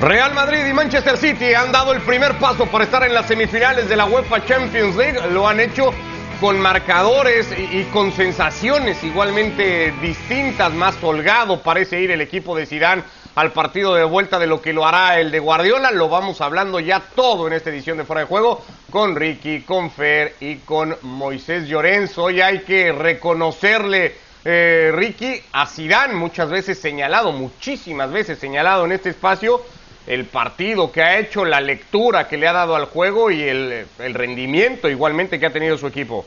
Real Madrid y Manchester City han dado el primer paso para estar en las semifinales de la UEFA Champions League. Lo han hecho con marcadores y, con sensaciones igualmente distintas, más holgado parece ir el equipo de Zidane al partido de vuelta de lo que lo hará el de Guardiola. Lo vamos hablando ya todo en esta edición de Fuera de Juego con Ricky, con Fer y con Moisés Llorenzo. Hoy hay que reconocerle, eh, Ricky, a Zidane, muchas veces señalado, muchísimas veces señalado en este espacio, el partido que ha hecho, la lectura que le ha dado al juego y el, rendimiento igualmente que ha tenido su equipo.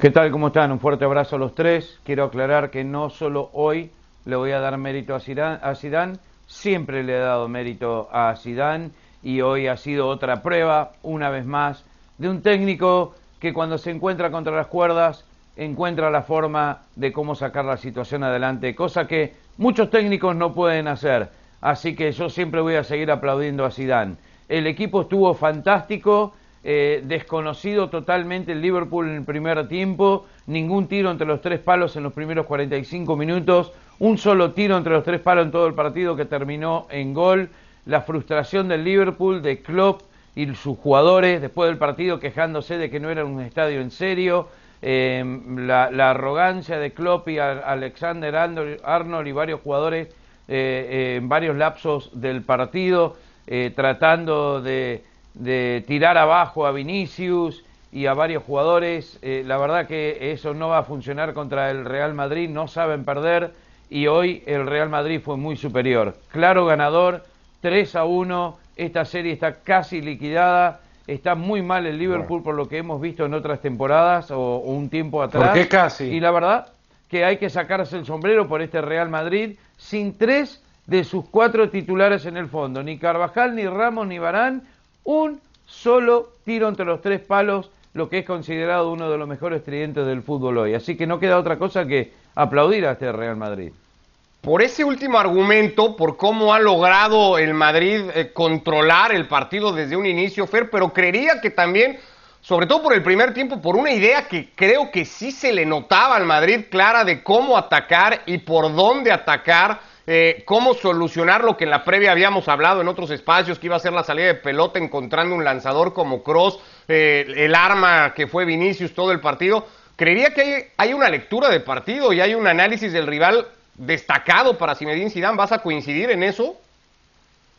¿Qué tal? ¿Cómo están? Un fuerte abrazo a los tres. Quiero aclarar que no solo hoy le voy a dar mérito a Zidane, siempre le he dado mérito a Zidane y hoy ha sido otra prueba, una vez más, de un técnico que cuando se encuentra contra las cuerdas encuentra la forma de cómo sacar la situación adelante, cosa que muchos técnicos no pueden hacer. Así que yo siempre voy a seguir aplaudiendo a Zidane. El equipo estuvo fantástico, eh, desconocido totalmente el Liverpool en el primer tiempo, ningún tiro entre los tres palos en los primeros 45 minutos, un solo tiro entre los tres palos en todo el partido que terminó en gol, la frustración del Liverpool, de Klopp y sus jugadores después del partido quejándose de que no era un estadio en serio, eh, la, la, arrogancia de Klopp y Alexander Arnold y varios jugadores eh, eh, en varios lapsos del partido, eh, tratando de, tirar abajo a Vinicius y a varios jugadores. la verdad que eso no va a funcionar contra el Real Madrid, no saben perder y hoy el Real Madrid fue muy superior. Claro ganador, 3 a 1, esta serie está casi liquidada. Está muy mal el Liverpool por lo que hemos visto en otras temporadas o, un tiempo atrás. ¿Por qué casi? Y la verdad que hay que sacarse el sombrero por este Real Madrid sin tres de sus cuatro titulares en el fondo, ni Carvajal, ni Ramos, ni Barán, un solo tiro entre los tres palos, lo que es considerado uno de los mejores tridentes del fútbol hoy. Así que no queda otra cosa que aplaudir a este Real Madrid. Por ese último argumento, por cómo ha logrado el Madrid eh, controlar el partido desde un inicio, Fer, pero creería que también sobre todo por el primer tiempo, por una idea que creo que sí se le notaba al Madrid clara de cómo atacar y por dónde atacar, eh, cómo solucionar lo que en la previa habíamos hablado en otros espacios, que iba a ser la salida de pelota encontrando un lanzador como Cross, eh, el arma que fue Vinicius todo el partido. Creería que hay, hay, una lectura de partido y hay un análisis del rival destacado para Zinedine Zidane. ¿Vas a coincidir en eso?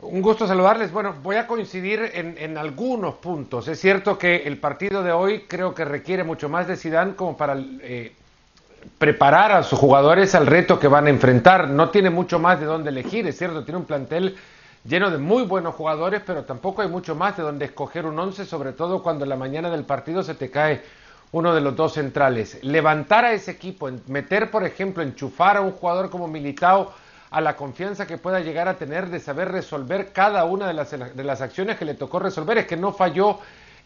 Un gusto saludarles. Bueno, voy a coincidir en, algunos puntos. Es cierto que el partido de hoy creo que requiere mucho más de Zidane como para eh, preparar a sus jugadores al reto que van a enfrentar. No tiene mucho más de dónde elegir, es cierto, tiene un plantel lleno de muy buenos jugadores, pero tampoco hay mucho más de dónde escoger un once, sobre todo cuando en la mañana del partido se te cae uno de los dos centrales. Levantar a ese equipo, meter, por ejemplo, enchufar a un jugador como Militao a la confianza que pueda llegar a tener de saber resolver cada una de las, de las acciones que le tocó resolver. Es que no falló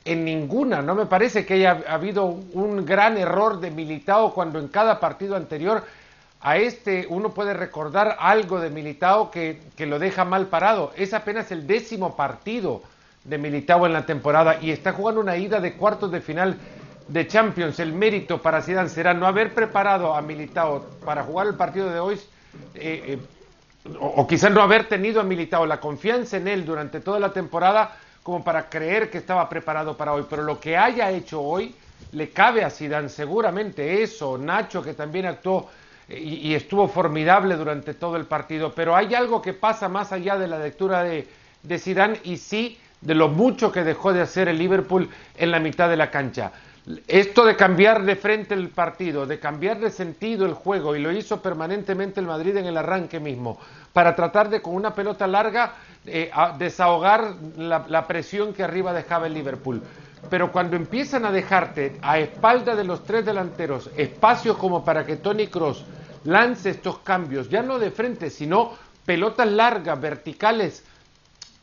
en ninguna. No me parece que haya habido un gran error de Militao cuando en cada partido anterior a este uno puede recordar algo de Militao que, que lo deja mal parado. Es apenas el décimo partido de Militao en la temporada y está jugando una ida de cuartos de final de Champions. El mérito para Zidane será no haber preparado a Militao para jugar el partido de hoy. Eh, eh, o, quizás no haber tenido a Militao la confianza en él durante toda la temporada como para creer que estaba preparado para hoy, pero lo que haya hecho hoy le cabe a Zidane seguramente. Eso, Nacho que también actuó y, estuvo formidable durante todo el partido, pero hay algo que pasa más allá de la lectura de, de Zidane y sí de lo mucho que dejó de hacer el Liverpool en la mitad de la cancha. Esto de cambiar de frente el partido, de cambiar de sentido el juego, y lo hizo permanentemente el Madrid en el arranque mismo, para tratar de con una pelota larga eh, desahogar la, presión que arriba dejaba el Liverpool. Pero cuando empiezan a dejarte a espalda de los tres delanteros espacios como para que Tony Cross lance estos cambios, ya no de frente, sino pelotas largas, verticales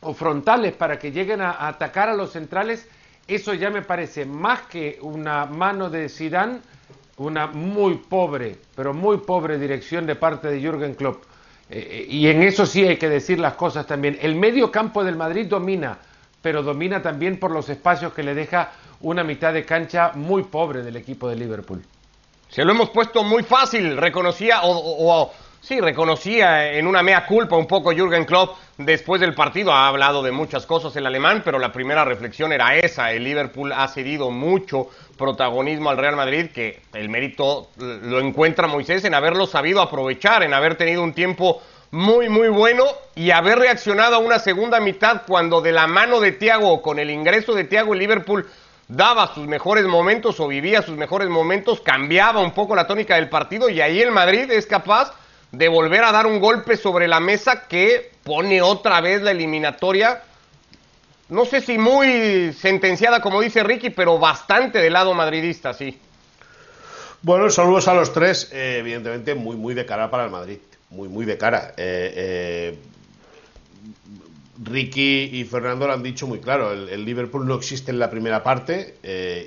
o frontales para que lleguen a atacar a los centrales, eso ya me parece más que una mano de Zidane, una muy pobre, pero muy pobre dirección de parte de Jürgen Klopp. Eh, eh, y en eso sí hay que decir las cosas también. El medio campo del Madrid domina, pero domina también por los espacios que le deja una mitad de cancha muy pobre del equipo de Liverpool. Se lo hemos puesto muy fácil, reconocía o Sí, reconocía en una mea culpa un poco Jürgen Klopp después del partido. Ha hablado de muchas cosas el alemán, pero la primera reflexión era esa. El Liverpool ha cedido mucho protagonismo al Real Madrid, que el mérito lo encuentra Moisés en haberlo sabido aprovechar, en haber tenido un tiempo muy, muy bueno y haber reaccionado a una segunda mitad cuando de la mano de Thiago, con el ingreso de Thiago, el Liverpool daba sus mejores momentos o vivía sus mejores momentos, cambiaba un poco la tónica del partido y ahí el Madrid es capaz de volver a dar un golpe sobre la mesa que pone otra vez la eliminatoria, no sé si muy sentenciada como dice Ricky, pero bastante del lado madridista, sí. Bueno, saludos a los tres, eh, evidentemente muy, muy de cara para el Madrid, muy, muy de cara. Eh, eh, Ricky y Fernando lo han dicho muy claro, el, Liverpool no existe en la primera parte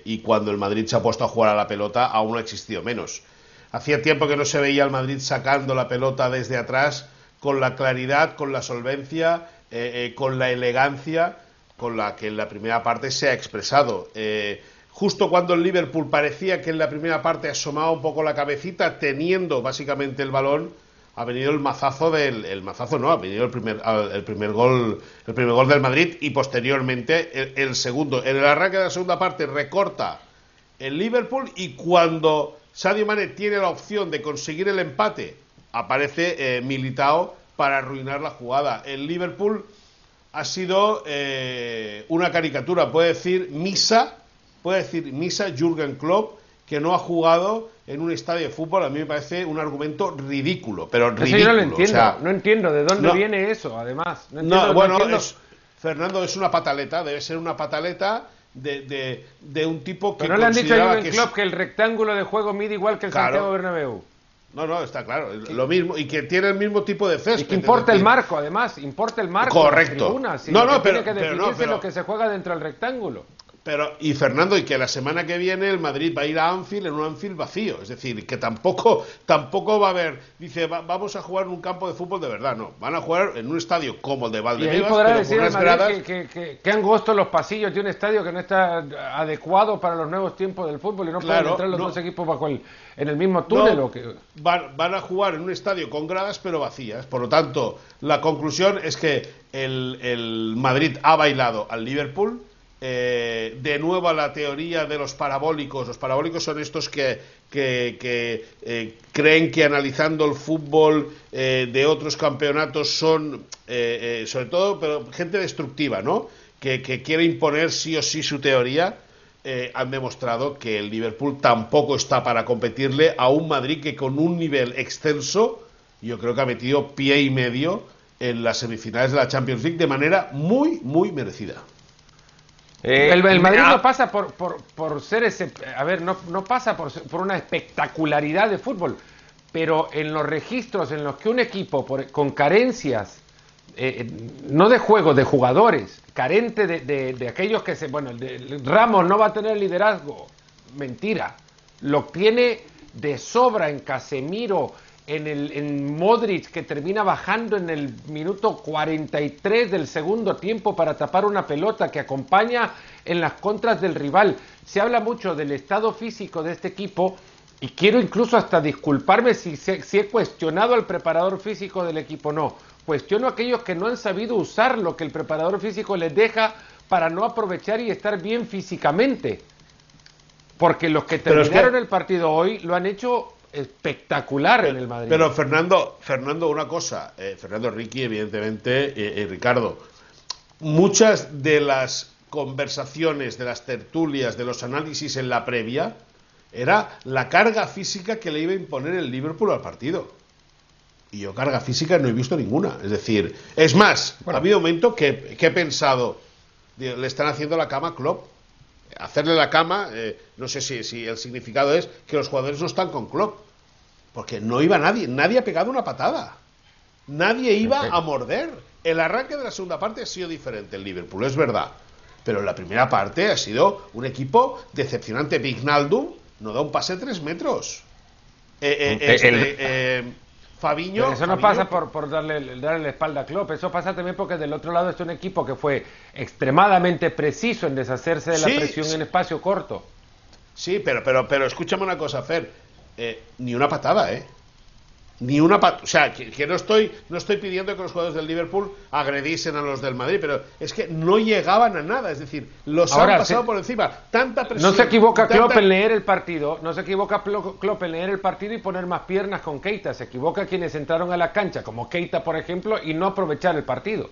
y cuando el Madrid se ha puesto a jugar a la pelota aún ha existido menos. Hacía tiempo que no se veía al Madrid sacando la pelota desde atrás con la claridad, con la solvencia, eh, eh, con la elegancia con la que en la primera parte se ha expresado. Eh, justo cuando el Liverpool parecía que en la primera parte asomaba un poco la cabecita, teniendo básicamente el balón, ha venido el mazazo del el mazazo no ha venido el primer el primer gol el primer gol del Madrid y posteriormente el, el segundo en el arranque de la segunda parte recorta el Liverpool y cuando Sadio Mane tiene la opción de conseguir el empate, aparece eh, Militao para arruinar la jugada. El Liverpool ha sido eh, una caricatura, puede decir misa, puede decir misa Jürgen Klopp que no ha jugado en un estadio de fútbol, a mí me parece un argumento ridículo, pero ridículo. no lo entiendo, no entiendo de dónde viene eso, además. No, bueno, Fernando es una pataleta, debe ser una pataleta de, de, un tipo que. Pero no le han dicho a Jürgen Klopp que el rectángulo de juego mide igual que el Santiago Bernabéu. No, no, está claro, lo mismo y que tiene el mismo tipo de césped. Y que importa el marco, además, importa el marco. Correcto. no, no, pero, tiene que definirse lo que se juega dentro del rectángulo. Pero, y Fernando, y que la semana que viene el Madrid va a ir a Anfield en un Anfield vacío. Es decir, que tampoco, tampoco va a haber, dice, vamos a jugar en un campo de fútbol de verdad. No, van a jugar en un estadio como el de Valdebebas, podrá decir Que, que, que, angostos los pasillos de un estadio que no está adecuado para los nuevos tiempos del fútbol y no pueden entrar los dos equipos bajo el, en el mismo túnel. o que... van, van a jugar en un estadio con gradas pero vacías. Por lo tanto, la conclusión es que el, el Madrid ha bailado al Liverpool eh, de nuevo a la teoría de los parabólicos. Los parabólicos son estos que, eh, creen que analizando el fútbol eh, de otros campeonatos son, sobre todo, pero gente destructiva, ¿no? Que, quiere imponer sí o sí su teoría. han demostrado que el Liverpool tampoco está para competirle a un Madrid que con un nivel extenso, yo creo que ha metido pie y medio en las semifinales de la Champions League de manera muy, muy merecida. Eh, el, Madrid no pasa por, por, ser ese, a ver, no, no pasa por, por, una espectacularidad de fútbol, pero en los registros en los que un equipo con carencias, eh, no de juego, de jugadores, carente de, de, aquellos que se, bueno, Ramos no va a tener liderazgo, mentira, lo tiene de sobra en Casemiro, en, el, en Modric que termina bajando en el minuto 43 del segundo tiempo para tapar una pelota que acompaña en las contras del rival. Se habla mucho del estado físico de este equipo y quiero incluso hasta disculparme si, si he cuestionado al preparador físico del equipo. No, cuestiono a aquellos que no han sabido usar lo que el preparador físico les deja para no aprovechar y estar bien físicamente. Porque los que terminaron el partido hoy lo han hecho espectacular en el Madrid. Pero Fernando, Fernando, una cosa, eh, Fernando Ricky, evidentemente, y Ricardo, muchas de las conversaciones, de las tertulias, de los análisis en la previa, era la carga física que le iba a imponer el Liverpool al partido. Y yo carga física no he visto ninguna. Es decir, es más, ha habido un momento que, he pensado, le están haciendo la cama a Klopp hacerle la cama, eh, no sé si, si, el significado es que los jugadores no están con Klopp, porque no iba nadie, nadie ha pegado una patada, nadie iba a morder. El arranque de la segunda parte ha sido diferente el Liverpool, es verdad, pero en la primera parte ha sido un equipo decepcionante. Vignaldum no da un pase de tres metros. Eh, eh, este, Fabiño. eso no pasa por, por darle, darle la espalda a Klopp, eso pasa también porque del otro lado es un equipo que fue extremadamente preciso en deshacerse de la presión en espacio corto. Sí, pero, pero, pero escúchame una cosa, Fer. Eh, ni una patada, ¿eh? Ni una pat- o sea, que, que no estoy no estoy pidiendo que los jugadores del Liverpool agrediesen a los del Madrid, pero es que no llegaban a nada, es decir, los Ahora, han pasado se- por encima. Tanta presión. No se equivoca tanta- Klopp en leer el partido, no se equivoca Klopp en leer el partido y poner más piernas con Keita, se equivoca quienes entraron a la cancha, como Keita por ejemplo, y no aprovechar el partido.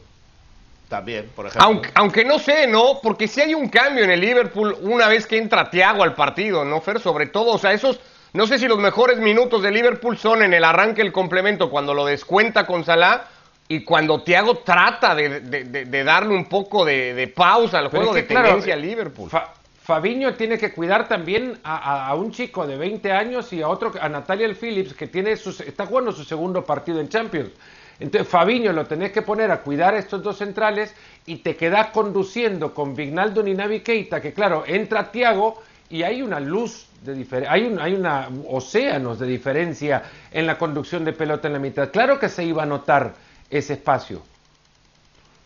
También, por ejemplo. Aunque, aunque no sé, ¿no? Porque si hay un cambio en el Liverpool una vez que entra Thiago al partido, ¿no, Fer? Sobre todo, o sea, esos, no sé si los mejores minutos de Liverpool son en el arranque el complemento, cuando lo descuenta con Salah y cuando Thiago trata de, de- de- de darle un poco de, de pausa al juego es de que, claro, tendencia al Liverpool. Fa- Fabiño tiene que cuidar también a, a- a un chico de 20 años y a otro, a Natalia Phillips, que tiene sus- está jugando su segundo partido en Champions. Entonces, Fabiño lo tenés que poner a cuidar a estos dos centrales y te quedás conduciendo con Vignaldo y Navi Keita, que claro, entra Tiago y hay una luz de diferencia, hay, un, hay una océanos de diferencia en la conducción de pelota en la mitad. Claro que se iba a notar ese espacio.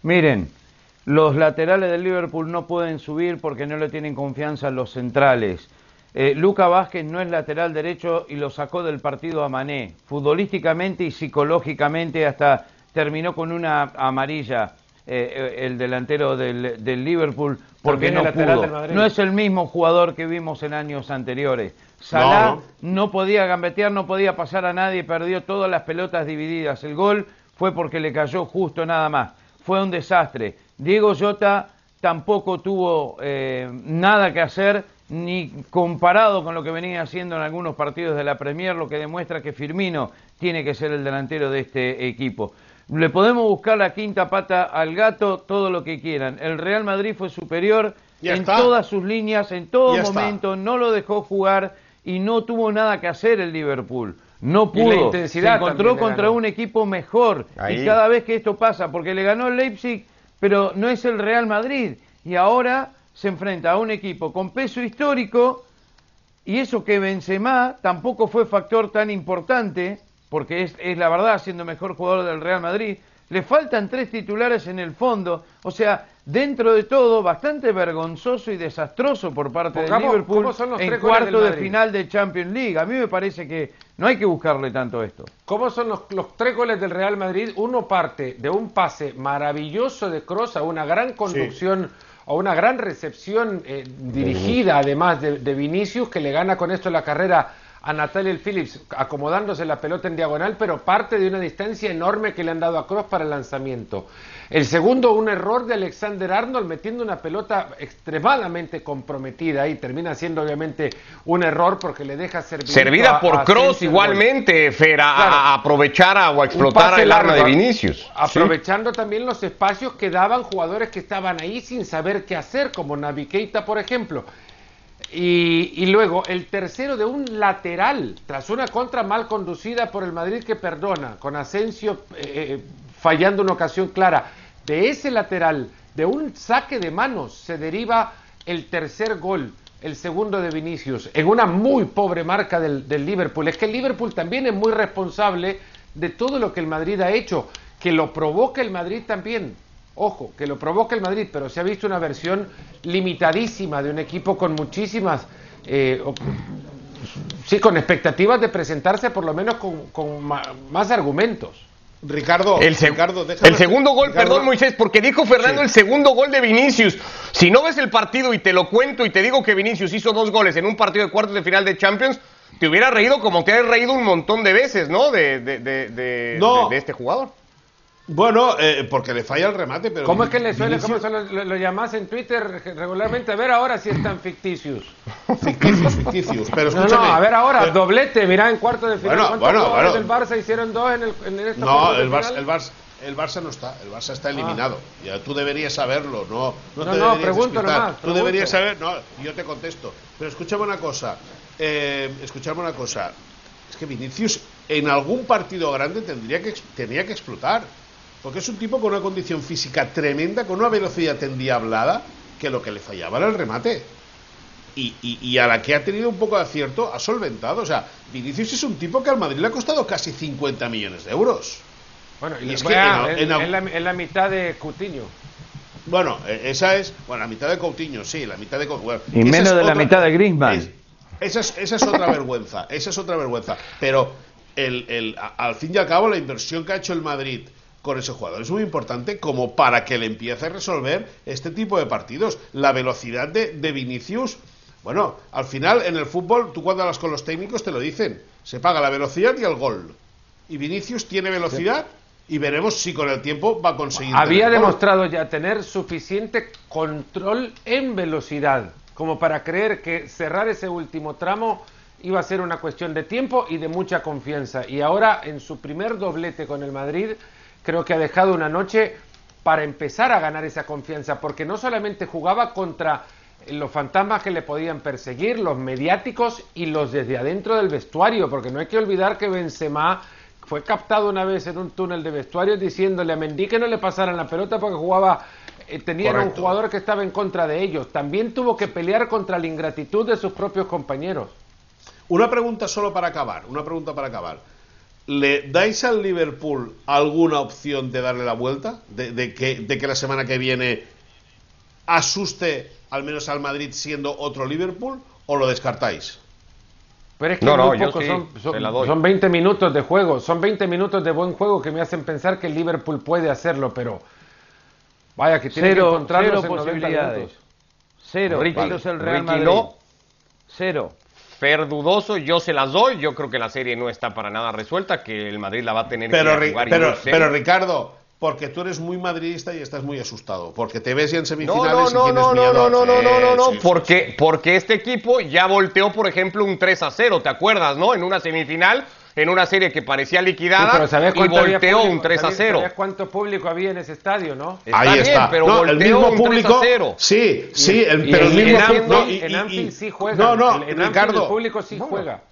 Miren, los laterales del Liverpool no pueden subir porque no le tienen confianza a los centrales. Eh, Luca Vázquez no es lateral derecho y lo sacó del partido a Mané. Futbolísticamente y psicológicamente hasta terminó con una amarilla eh, eh, el delantero del, del Liverpool porque no pudo. No es el mismo jugador que vimos en años anteriores. Salah No, no podía gambetear, no podía pasar a nadie, perdió todas las pelotas divididas. El gol fue porque le cayó justo nada más. Fue un desastre. Diego Jota tampoco tuvo eh, nada que hacer, ni comparado con lo que venía haciendo en algunos partidos de la Premier, lo que demuestra que Firmino tiene que ser el delantero de este equipo. Le podemos buscar la quinta pata al gato, todo lo que quieran. El Real Madrid fue superior Ya en está. todas sus líneas, en todo Ya está. momento, no lo dejó jugar y no tuvo nada que hacer el Liverpool. No Y la pudo. intensidad Se encontró contra un equipo mejor. Ahí. Y cada vez que esto pasa, porque le ganó el Leipzig, pero no es el Real Madrid. Y ahora se enfrenta a un equipo con peso histórico y eso que Benzema tampoco fue factor tan importante, porque es, es la verdad siendo mejor jugador del Real Madrid. Le faltan tres titulares en el fondo, o sea, dentro de todo, bastante vergonzoso y desastroso por parte del Pongamos, Liverpool ¿cómo son los en cuarto de final de Champions League. A mí me parece que no hay que buscarle tanto esto. ¿Cómo son los, los tres goles del Real Madrid? Uno parte de un pase maravilloso de Kroos a una gran conducción, a una gran recepción eh, dirigida además de, de Vinicius, que le gana con esto la carrera a Natalia Phillips, acomodándose la pelota en diagonal, pero parte de una distancia enorme que le han dado a Kroos para el lanzamiento. El segundo, un error de Alexander Arnold metiendo una pelota extremadamente comprometida y termina siendo obviamente un error porque le deja servir Servida por Cross igualmente, Fer, a, Claro. a aprovechar o a explotar el arma de largo, Vinicius. Aprovechando también los espacios que daban jugadores que estaban ahí sin saber qué hacer, como Navi Keita, por ejemplo. Y, y luego el tercero de un lateral, tras una contra mal conducida por el Madrid que perdona, con Asensio eh, eh, fallando una ocasión clara. De ese lateral, de un saque de manos, se deriva el tercer gol, el segundo de Vinicius, en una muy pobre marca del, del Liverpool. Es que el Liverpool también es muy responsable de todo lo que el Madrid ha hecho, que lo provoca el Madrid también. Ojo, que lo provoca el Madrid, pero se ha visto una versión limitadísima de un equipo con muchísimas, eh, sí, con expectativas de presentarse por lo menos con, más argumentos. Ricardo, El, seg- Ricardo, déjame- el segundo gol, Ricardo, perdón Moisés, porque dijo Fernando Sí. el segundo gol de Vinicius. Si no ves el partido y te lo cuento y te digo que Vinicius hizo dos goles en un partido de cuartos de final de Champions, te hubiera reído como te has reído un montón de veces, ¿no? De, de- de- de- No. de- de este jugador. Bueno, eh, porque le falla el remate, pero. ¿Cómo es que le suele, Vinicius- cómo se lo, lo- lo llamás en Twitter regularmente? A ver ahora si están ficticios. Ficticios, ficticios. Pero No, escúchame. no, a ver ahora, pero- doblete, mira en cuarto de final. Bueno, ¿Cuántos bueno, bueno. del Barça hicieron dos en, el, en esta No, el Barça, el, Barça, el Barça no está. El Barça está eliminado. Ya, tú deberías saberlo. No, no, No, te no, pregunto nomás, Tú pregunto. deberías saber. No, yo te contesto. Pero escúchame una cosa. Eh, escúchame una cosa. Es que Vinicius en algún partido grande tendría que, tenía que explotar. Porque es un tipo con una condición física tremenda, con una velocidad endiablada, que lo que le fallaba era el remate. Y, y- y a la que ha tenido un poco de acierto, ha solventado. O sea, Vinicius es un tipo que al Madrid le ha costado casi 50 millones de euros. Bueno, y Y es que vea, en- en, en- en la, en la mitad de Coutinho. Bueno, eh, esa es, bueno, la mitad de Coutinho, sí, la mitad de Coutinho. bueno, Y menos es de la mitad de Griezmann. es- esa, es, esa es otra vergüenza, esa es otra vergüenza. Pero el, al fin y al cabo la inversión que ha hecho el Madrid con ese jugador es muy importante como para que le empiece a resolver este tipo de partidos. La velocidad de, de Vinicius, bueno, al final en el fútbol, tú cuando hablas con los técnicos te lo dicen, se paga la velocidad y el gol. Y Vinicius tiene velocidad y veremos si con el tiempo va a conseguir. Había demostrado ya tener suficiente control en velocidad como para creer que cerrar ese último tramo iba a ser una cuestión de tiempo y de mucha confianza. Y ahora en su primer doblete con el Madrid creo que ha dejado una noche para empezar a ganar esa confianza, porque no solamente jugaba contra los fantasmas que le podían perseguir, los mediáticos y los desde adentro del vestuario, porque no hay que olvidar que Benzema fue captado una vez en un túnel de vestuario diciéndole a Mendy que no le pasaran la pelota porque jugaba eh, tenía un jugador que estaba en contra de ellos. También tuvo que pelear contra la ingratitud de sus propios compañeros. Una pregunta solo para acabar, una pregunta para acabar. ¿Le dais al Liverpool alguna opción de darle la vuelta? De, que, de que la semana que viene asuste al menos al Madrid siendo otro Liverpool o lo descartáis? Pero es que no, no, son, son, 20 minutos de juego, son 20 minutos de buen juego que me hacen pensar que el Liverpool puede hacerlo, pero vaya que tiene cero, que encontrarlos cero posibilidades. Cero, Ricky, el Real Madrid. No. Cero. Fer dudoso, yo se las doy. Yo creo que la serie no está para nada resuelta, que el Madrid la va a tener pero, que jugar. Pero, pero Ricardo, porque tú eres muy madridista y estás muy asustado, porque te ves ya en semifinales no, no, y no, miedo. No, no, no, no, no, no, porque, porque este equipo ya volteó, por ejemplo, un 3 a 0, ¿te acuerdas, no? En una semifinal en una serie que parecía liquidada y volteó un 3 a 0. ¿Sabías cuánto público había en ese estadio, no? Ahí está. pero volteó el mismo un público, 3 a 0. Sí, sí, pero el mismo público. En Anfield sí juega. No, no, en Ricardo. El público sí juega.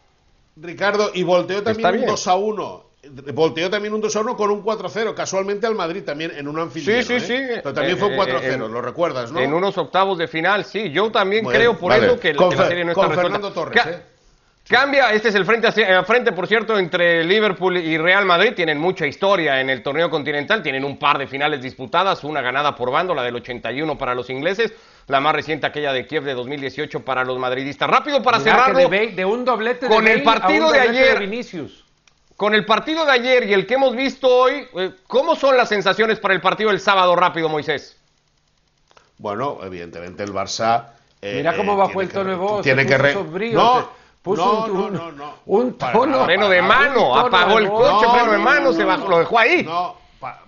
Ricardo, y volteó también un 2 a 1 volteó también un 2 a 1 con un 4 a 0, casualmente al Madrid también en un anfitrión. Sí, sí, sí. Pero también fue un 4 a 0, lo recuerdas, ¿no? En unos octavos de final, sí. Yo también creo por eso que, la serie no está con Fernando Torres, ¿eh? Cambia, este es el frente, eh, frente, por cierto, entre Liverpool y Real Madrid. Tienen mucha historia en el torneo continental, tienen un par de finales disputadas, una ganada por bando, la del 81 para los ingleses, la más reciente aquella de Kiev de 2018 para los madridistas. Rápido para cerrar de, un doblete con el partido de ayer. Vinicius. Con el partido de ayer y el que hemos visto hoy, eh, ¿cómo son las sensaciones para el partido del sábado rápido, Moisés? Bueno, evidentemente el Barça. Eh, Mira cómo bajó el tono de voz. Tiene que. Re... No, no, un, no, no, no, Un tono. Freno de mano, apagó el coche, freno de mano, se bajó, lo dejó ahí. No,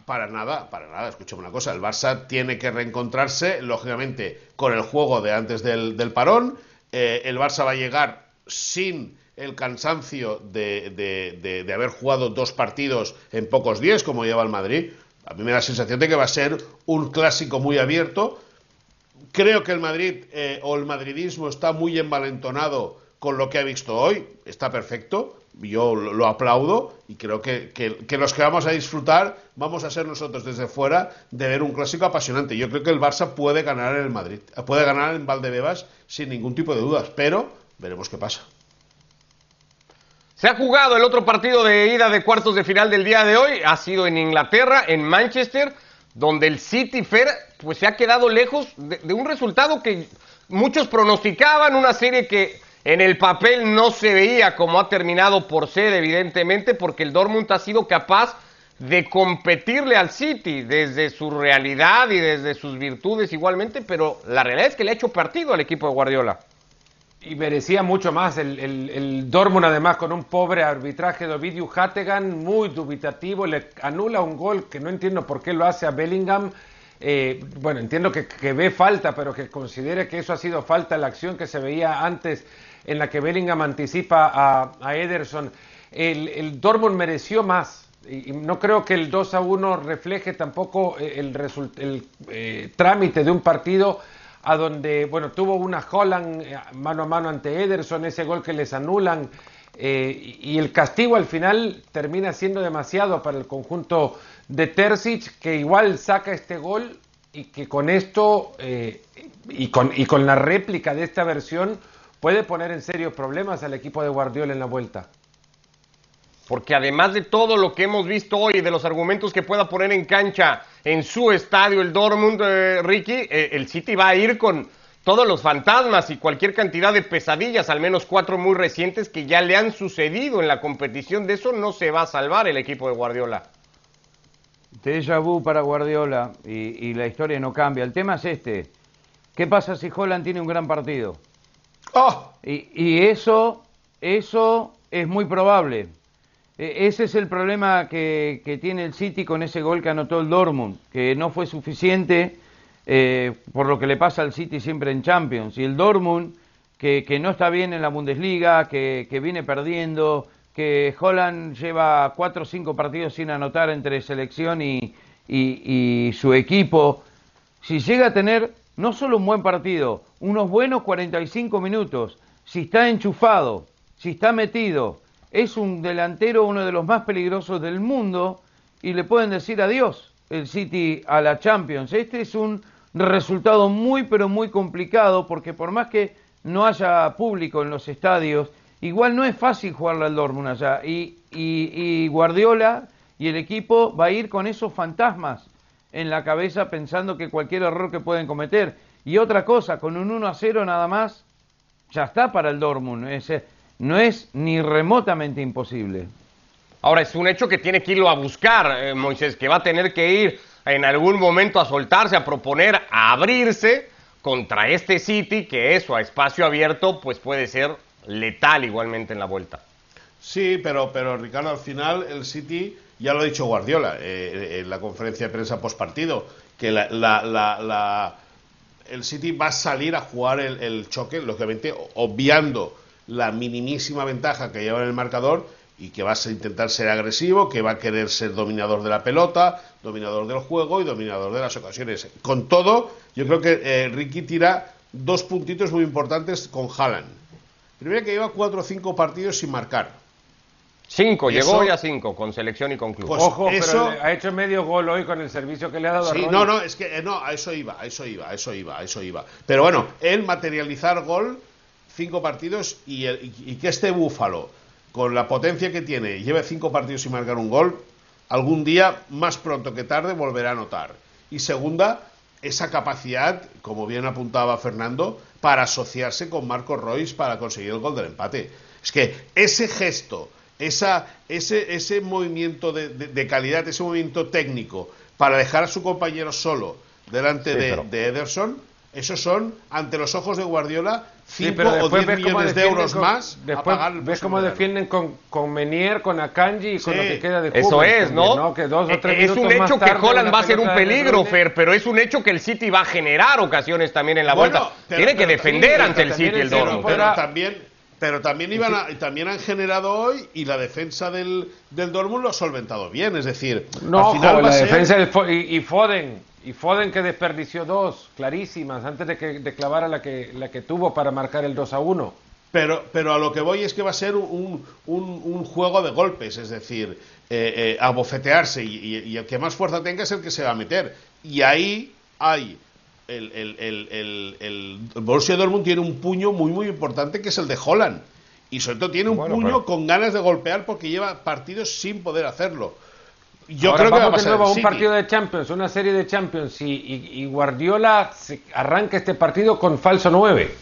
para nada, para nada. Escúchame una cosa, el Barça tiene que reencontrarse, lógicamente, con el juego de antes del, del parón. Eh, el Barça va a llegar sin el cansancio de, de, de, haber jugado dos partidos en pocos días, como lleva el Madrid. A mí me da la sensación de que va a ser un clásico muy abierto. Creo que el Madrid eh, o el madridismo está muy envalentonado con lo que ha visto hoy, está perfecto, yo lo, aplaudo y creo que, los que vamos a disfrutar vamos a ser nosotros desde fuera de ver un clásico apasionante. Yo creo que el Barça puede ganar en el Madrid, puede ganar en Valdebebas sin ningún tipo de dudas, pero veremos qué pasa. Se ha jugado el otro partido de ida de cuartos de final del día de hoy, ha sido en Inglaterra, en Manchester, donde el City Fair pues se ha quedado lejos de un resultado que muchos pronosticaban, una serie que en el papel no se veía como ha terminado por ser, evidentemente, porque el Dortmund ha sido capaz de competirle al City desde su realidad y desde sus virtudes igualmente, pero la realidad es que le ha hecho partido al equipo de Guardiola. Y merecía mucho más el, el, Dortmund, además, con un pobre arbitraje de Ovidio Hattegan, muy dubitativo, le anula un gol que no entiendo por qué lo hace a Bellingham. Eh, bueno, entiendo que, que, ve falta, pero que considere que eso ha sido falta la acción que se veía antes en la que Bellingham anticipa a, Ederson. El, el, Dortmund mereció más. Y no creo que el 2 a 1 refleje tampoco eh, el, el eh, trámite de un partido a donde, bueno, tuvo una Holland eh, mano a mano ante Ederson, ese gol que les anulan, y el castigo al final termina siendo demasiado para el conjunto de Terzic, que igual saca este gol y que con esto y, con, y con la réplica de esta versión puede poner en serio problemas al equipo de Guardiola en la vuelta. Porque además de todo lo que hemos visto hoy, y de los argumentos que pueda poner en cancha en su estadio el Dortmund, eh, Ricky, eh, el City va a ir con, todos los fantasmas y cualquier cantidad de pesadillas, al menos cuatro muy recientes que ya le han sucedido en la competición. De eso no se va a salvar el equipo de Guardiola. Déjà vu para Guardiola y, y la historia no cambia. El tema es este. ¿Qué pasa si Holland tiene un gran partido? ¡Oh! Y, y eso, eso es muy probable. E- ese es el problema que, que tiene el City con ese gol que anotó el Dortmund, que no fue suficiente eh, por lo que le pasa al City siempre en Champions. Y el Dortmund, que, que no está bien en la Bundesliga, que, que viene perdiendo, que Holland lleva cuatro o cinco partidos sin anotar entre selección y, y- y su equipo, si llega a tener no solo un buen partido, unos buenos 45 minutos, si está enchufado, si está metido, es un delantero uno de los más peligrosos del mundo y le pueden decir adiós el City a la Champions. Este es un resultado muy pero muy complicado porque por más que no haya público en los estadios, igual no es fácil jugarle al Dortmund allá. Y, y- y Guardiola y el equipo va a ir con esos fantasmas en la cabeza pensando que cualquier error que pueden cometer. Y otra cosa, con un 1 a 0 nada más, ya está para el Dortmund. Es, eh, no es ni remotamente imposible. Ahora es un hecho que tiene que irlo a buscar, eh, Moisés, que va a tener que ir en algún momento a soltarse, a proponer, a abrirse contra este City, que eso a espacio abierto, pues puede ser letal igualmente en la vuelta. Sí, pero, pero Ricardo, al final el City, ya lo ha dicho Guardiola eh, en la conferencia de prensa post partido, que la, la- la- la- el City va a salir a jugar el, el choque, lógicamente obviando la minimísima ventaja que lleva en el marcador y que va a intentar ser agresivo, que va a querer ser dominador de la pelota, dominador del juego y dominador de las ocasiones. Con todo, yo creo que eh, Ricky tira dos puntitos muy importantes con Haaland. Primero que lleva cuatro o cinco partidos sin marcar. Cinco, Eso- llegó ya cinco, con selección y con club. Pues Ojo, eso- pero ha hecho medio gol hoy con el servicio que le ha dado a Sí, Rodri. no, no, es que eh, no, a eso iba, a eso iba, a eso iba, a eso iba. Pero bueno, el materializar gol, cinco partidos y, el- y- y que este Búfalo, con la potencia que tiene, lleve cinco partidos sin marcar un gol, algún día, más pronto que tarde, volverá a anotar. Y segunda, esa capacidad, como bien apuntaba Fernando, para asociarse con Marco Royce para conseguir el gol del empate. Es que ese gesto, esa, ese, ese movimiento de, de- de calidad, ese movimiento técnico, para dejar a su compañero solo delante Sí, de, pero- de Ederson, esos son, ante los ojos de Guardiola, Sí, 5 pero o después 10 ves cómo millones de euros con- más a Después pagar el ves cómo defienden con, con Menier, con Akanji y con Sí, lo que queda de Eso Hummels es, ¿no? Que dos o tres es un hecho que tarde Holland va a ser un peligro. Fer, pero es un hecho que el City va a generar ocasiones también en la Bueno, vuelta. pero- Tiene que defender ante el City el Dortmund. pero también pero también iban a- también han generado hoy y la defensa del, del Dortmund lo ha solventado bien es decir No, al final va la ser- defensa del Fo- y, y Foden, y Foden que desperdició dos clarísimas antes de que de clavara la que la que tuvo para marcar el 2 a 1. pero pero a lo que voy es que va a ser un, un- un juego de golpes es decir eh, eh, abofetearse y, y- y el que más fuerza tenga es el que se va a meter y ahí hay el, el, el, el, Borussia Dortmund tiene un puño muy muy importante que es el de Holland y sobre todo tiene un Bueno, puño pero- con ganas de golpear porque lleva partidos sin poder hacerlo yo Ahora creo que va a pasar nuevo un partido de Champions, una serie de Champions y, y- y Guardiola se arranca este partido con falso 9.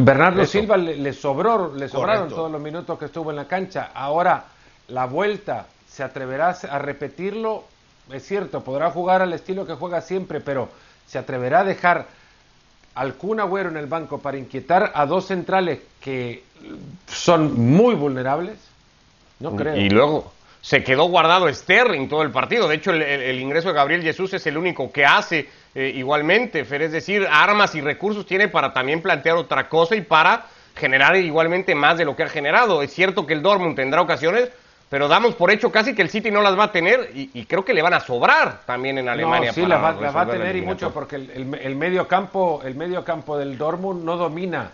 Bernardo Eso. Silva le, le sobró, le sobraron Correcto. todos los minutos que estuvo en la cancha. Ahora la vuelta se atreverá a repetirlo. Es cierto, podrá jugar al estilo que juega siempre, pero se atreverá a dejar al Kun Agüero en el banco para inquietar a dos centrales que son muy vulnerables. No creo. Y luego se quedó guardado Sterling todo el partido. De hecho, el, el- el ingreso de Gabriel Jesús es el único que hace eh, igualmente. Fer, es decir, armas y recursos tiene para también plantear otra cosa y para generar igualmente más de lo que ha generado. Es cierto que el Dortmund tendrá ocasiones, pero damos por hecho casi que el City no las va a tener y, y creo que le van a sobrar también en Alemania. No, sí, para la va, la va a tener y mucho porque el, el, el medio campo, el medio campo del Dortmund no domina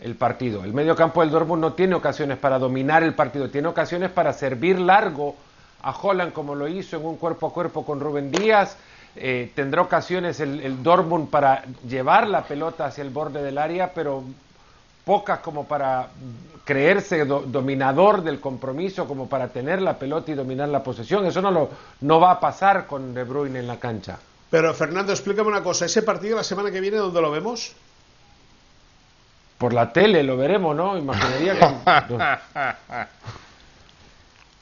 el partido. El medio campo del Dortmund no tiene ocasiones para dominar el partido, tiene ocasiones para servir largo a Holland como lo hizo en un cuerpo a cuerpo con Rubén Díaz. Eh, tendrá ocasiones el, el Dortmund para llevar la pelota hacia el borde del área, pero pocas como para creerse do- dominador del compromiso, como para tener la pelota y dominar la posesión. Eso no, lo, no va a pasar con De Bruyne en la cancha. Pero Fernando, explícame una cosa. ¿Ese partido la semana que viene dónde lo vemos? por la tele lo veremos, ¿no? Imaginaría que...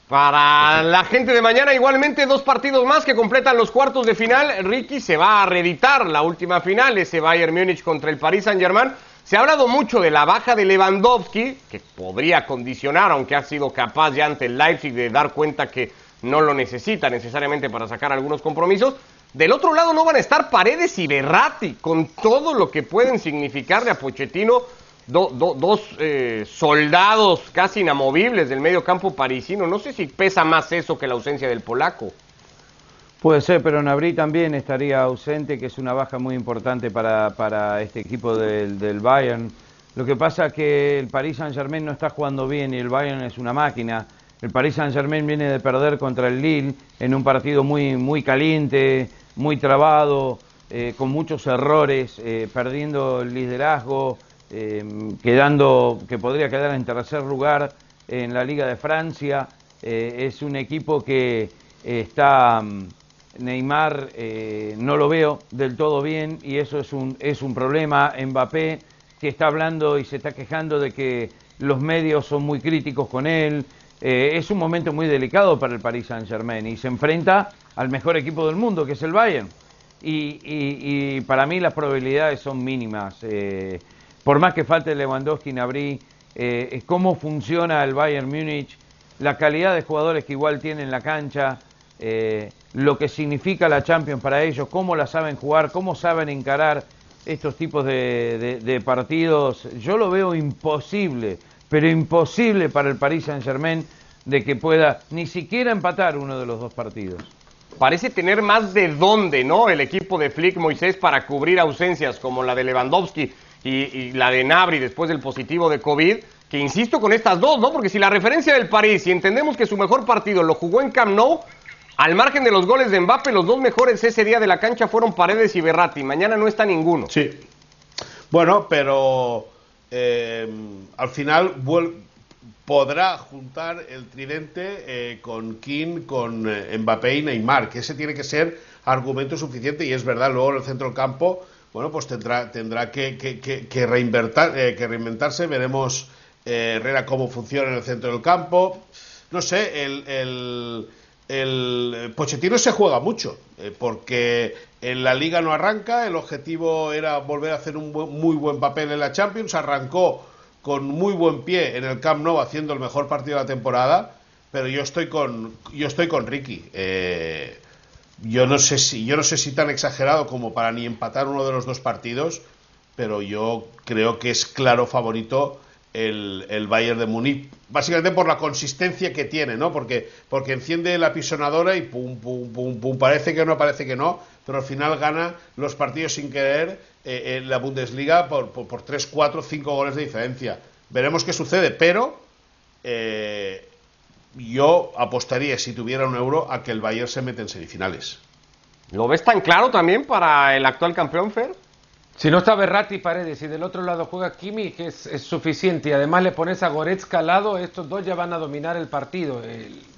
Para la gente de mañana, igualmente dos partidos más que completan los cuartos de final. Ricky se va a reeditar la última final, ese Bayern Múnich contra el Paris Saint-Germain. Se ha hablado mucho de la baja de Lewandowski, que podría condicionar, aunque ha sido capaz ya ante el Leipzig de dar cuenta que no lo necesita necesariamente para sacar algunos compromisos. Del otro lado no van a estar Paredes y Berratti, con todo lo que pueden significarle a Pochettino dos eh, soldados casi inamovibles del medio campo parisino. No sé si pesa más eso que la ausencia del polaco. Puede ser, pero Nabri también estaría ausente, que es una baja muy importante para, para este equipo del, del, Bayern. Lo que pasa es que el Paris Saint-Germain no está jugando bien y el Bayern es una máquina. El Paris Saint-Germain viene de perder contra el Lille en un partido muy, muy caliente, muy trabado, eh, con muchos errores, eh, perdiendo el liderazgo, eh, quedando, que podría quedar en tercer lugar en la Liga de Francia. es un equipo que está, Neymar no lo veo del todo bien y eso es un, es un problema. Mbappé que está hablando y se está quejando de que los medios son muy críticos con él. es un momento muy delicado para el Paris Saint Germain y se enfrenta al mejor equipo del mundo, que es el Bayern. Y, para mí las probabilidades son mínimas. Eh, por más que falte Lewandowski, Nabri, eh, cómo funciona el Bayern Múnich, la calidad de jugadores que igual tienen en la cancha, eh, lo que significa la Champions para ellos, cómo la saben jugar, cómo saben encarar estos tipos de, partidos. Yo lo veo imposible, pero imposible para el Paris Saint Germain de que pueda ni siquiera empatar uno de los dos partidos parece tener más de dónde, ¿no? El equipo de Flick Moisés para cubrir ausencias como la de Lewandowski y, la de Nabri después del positivo de COVID, que insisto con estas dos, ¿no? Porque si la referencia del París, si entendemos que su mejor partido lo jugó en Camp Nou, al margen de los goles de Mbappe, los dos mejores ese día de la cancha fueron Paredes y Berratti. Mañana no está ninguno. Sí. Bueno, pero eh, al final podrá juntar el tridente eh, con King, con eh, Mbappé y Neymar, que ese tiene que ser argumento suficiente y es verdad, luego en el centro del campo, bueno, pues tendrá, tendrá que, que, que, que eh, reinventarse, veremos Herrera cómo funciona en el centro del campo, no sé, el, el Pochettino se juega mucho, porque en la liga no arranca, el objetivo era volver a hacer un muy buen papel en la Champions, arrancó con muy buen pie en el Camp Nou haciendo el mejor partido de la temporada, pero yo estoy con yo estoy con Ricky. Eh, yo no sé si yo no sé si tan exagerado como para ni empatar uno de los dos partidos, pero yo creo que es claro favorito el, el Bayern de Múnich, básicamente por la consistencia que tiene, ¿no? Porque, porque enciende la pisonadora y pum, pum, pum, pum, parece que no, parece que no, pero al final gana los partidos sin querer eh, en la Bundesliga por, por, 3, 4, 5 goles de diferencia. Veremos qué sucede, pero eh, yo apostaría, si tuviera un euro, a que el Bayern se mete en semifinales. ¿Lo ves tan claro también para el actual campeón, Fer? Si no está Berratti Paredes y del otro lado juega Kimmich es, es suficiente y además le pones a Goretzka al lado, estos dos ya van a dominar el partido,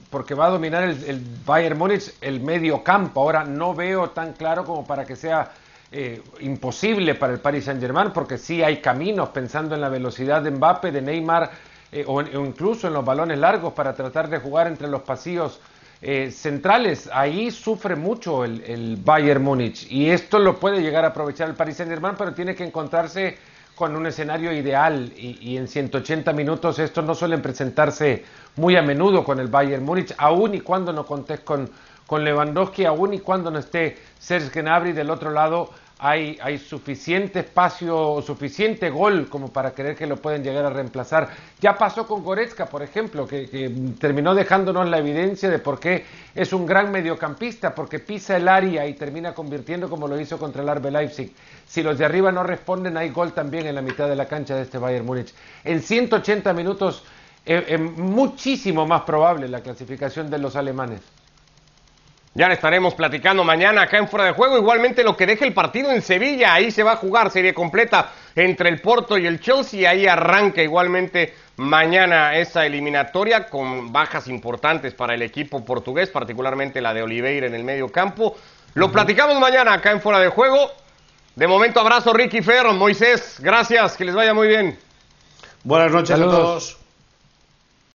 porque va a dominar el, Bayern Múnich el medio campo. Ahora no veo tan claro como para que sea eh, imposible para el Paris Saint Germain, porque sí hay caminos pensando en la velocidad de Mbappe, de Neymar eh, o incluso en los balones largos para tratar de jugar entre los pasillos eh, centrales. Ahí sufre mucho el, Bayern Múnich y esto lo puede llegar a aprovechar el Paris Saint-Germain, pero tiene que encontrarse con un escenario ideal y, en 180 minutos estos no suelen presentarse muy a menudo con el Bayern Múnich, aún y cuando no contés con, con Lewandowski, aún y cuando no esté Serge Gnabry del otro lado hay, suficiente espacio, suficiente gol como para creer que lo pueden llegar a reemplazar. Ya pasó con Goretzka, por ejemplo, que, terminó dejándonos la evidencia de por qué es un gran mediocampista, porque pisa el área y termina convirtiendo como lo hizo contra el RB Leipzig. Si los de arriba no responden, hay gol también en la mitad de la cancha de este Bayern Múnich. En 180 minutos, es eh, eh, muchísimo más probable la clasificación de los alemanes. Ya le estaremos platicando mañana acá en Fuera de Juego. Igualmente lo que deje el partido en Sevilla. Ahí se va a jugar serie completa entre el Porto y el Chelsea. Ahí arranca igualmente mañana esa eliminatoria con bajas importantes para el equipo portugués, particularmente la de Oliveira en el medio campo. Lo platicamos mañana acá en Fuera de Juego. De momento abrazo Ricky Ferro, Moisés, gracias, que les vaya muy bien. Buenas noches a todos.